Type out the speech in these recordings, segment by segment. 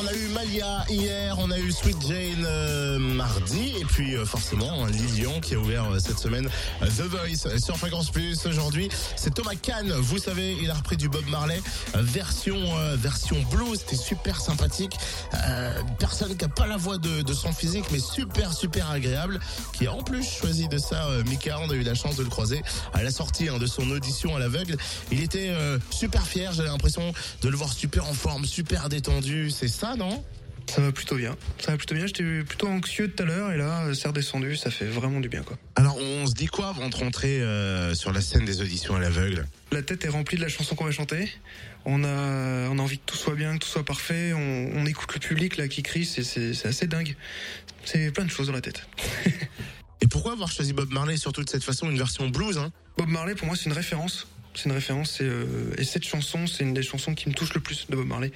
On a eu Malia hier, on a eu Sweet Jane euh, mardi, et puis euh, forcément Lilian qui a ouvert euh, cette semaine euh, The Voice sur Fréquence Plus. Aujourd'hui, c'est Thomas Kahn. Vous savez, il a repris du Bob Marley euh, version euh, version blues. C'était super sympathique. Euh, personne qui a pas la voix de, de son physique, mais super super agréable. Qui a en plus choisi de ça. Euh, Mika, on a eu la chance de le croiser à la sortie hein, de son audition à l'aveugle. Il était euh, super fier. J'avais l'impression de le voir super en forme, super détendu. C'est ça, non Ça va plutôt bien. Ça va plutôt bien. J'étais plutôt anxieux tout à l'heure et là, euh, c'est redescendu. Ça fait vraiment du bien, quoi. Alors, on se dit quoi avant de rentrer euh, sur la scène des auditions à l'aveugle? La tête est remplie de la chanson qu'on va chanter. On a, on a envie que tout soit bien, que tout soit parfait. On, on écoute le public là qui crie. C'est, c'est, c'est assez dingue. C'est plein de choses dans la tête. Et pourquoi avoir choisi Bob Marley, surtout de cette façon, une version blues hein? Bob Marley, pour moi, c'est une référence. C'est une référence et, euh, et cette chanson, c'est une des chansons qui me touche le plus de Bob Marley.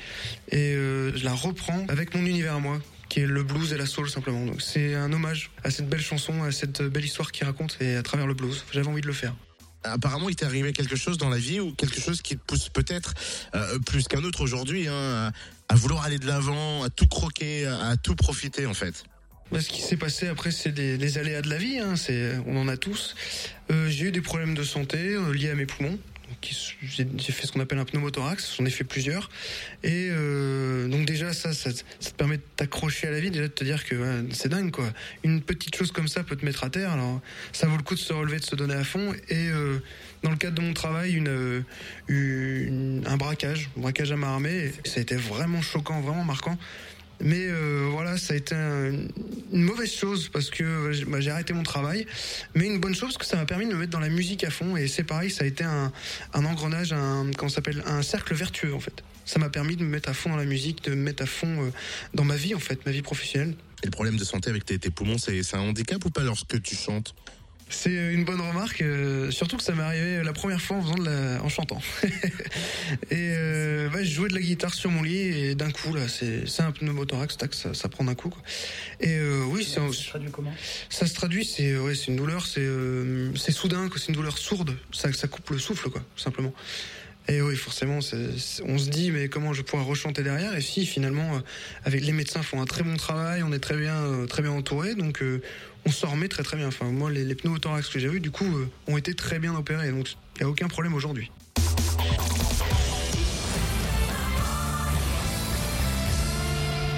Et euh, je la reprends avec mon univers à moi, qui est le blues et la soul simplement. Donc c'est un hommage à cette belle chanson, à cette belle histoire qu'il raconte et à travers le blues. J'avais envie de le faire. Apparemment, il t'est arrivé quelque chose dans la vie ou quelque chose qui te pousse peut-être euh, plus qu'un autre aujourd'hui hein, à, vouloir aller de l'avant, à tout croquer, à tout profiter en fait. Bah, ce qui s'est passé après, c'est des, aléas de la vie. Hein, c'est, on en a tous. Euh, j'ai eu des problèmes de santé euh, liés à mes poumons. Donc, J'ai j'ai fait ce qu'on appelle un pneumothorax. J'en ai fait plusieurs. Et euh, donc déjà, ça, ça, te permet de t'accrocher à la vie, déjà de te dire que ouais, c'est dingue, quoi. Une petite chose comme ça peut te mettre à terre. Alors, ça vaut le coup de se relever, de se donner à fond. Et euh, dans le cadre de mon travail, une, euh, une- un braquage, un braquage à main armée. Ça a été vraiment choquant, vraiment marquant. Mais euh, voilà, ça a été un- une mauvaise chose parce que euh, j'ai bah, j'ai arrêté mon travail, mais une bonne chose parce que ça m'a permis de me mettre dans la musique à fond et c'est pareil, ça a été un, engrenage, un ça s'appelle, un cercle vertueux en fait. Ça m'a permis de me mettre à fond dans la musique, de me mettre à fond euh, dans ma vie en fait, ma vie professionnelle. Et le problème de santé avec tes, tes poumons, c'est un handicap ou pas lorsque tu chantes? C'est une bonne remarque, euh, surtout que ça m'est arrivé la première fois en faisant de la, en chantant. et euh, bah, je jouais de la guitare sur mon lit et d'un coup là, c'est un pneumothorax, tac, ça, ça prend d'un coup. Quoi. Et euh, oui, c'est un- traduit comment ça se traduit, c'est ouais, une douleur, c'est euh, soudain, c'est une douleur sourde, ça, ça coupe le souffle, quoi, tout simplement. Et oui, forcément, c'est- on se dit, mais comment je pourrais rechanter derrière? Et si, finalement, euh, avec les médecins font un très bon travail, on est très bien, euh, très bien entouré, donc euh, on s'en remet très très bien. Enfin, moi, les, les pneumothorax que j'ai eu, du coup, euh, ont été très bien opérés, donc il n'y a aucun problème aujourd'hui.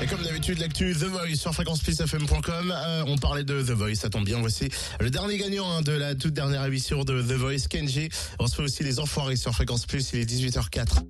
Et comme d'habitude, l'actu The Voice sur fréquenceplusfm.com. Euh, on parlait de The Voice, ça tombe bien. Voici le dernier gagnant hein, de la toute dernière émission de The Voice, Kenji. On se fait aussi les enfoirés sur Fréquence Plus, il est 18h04.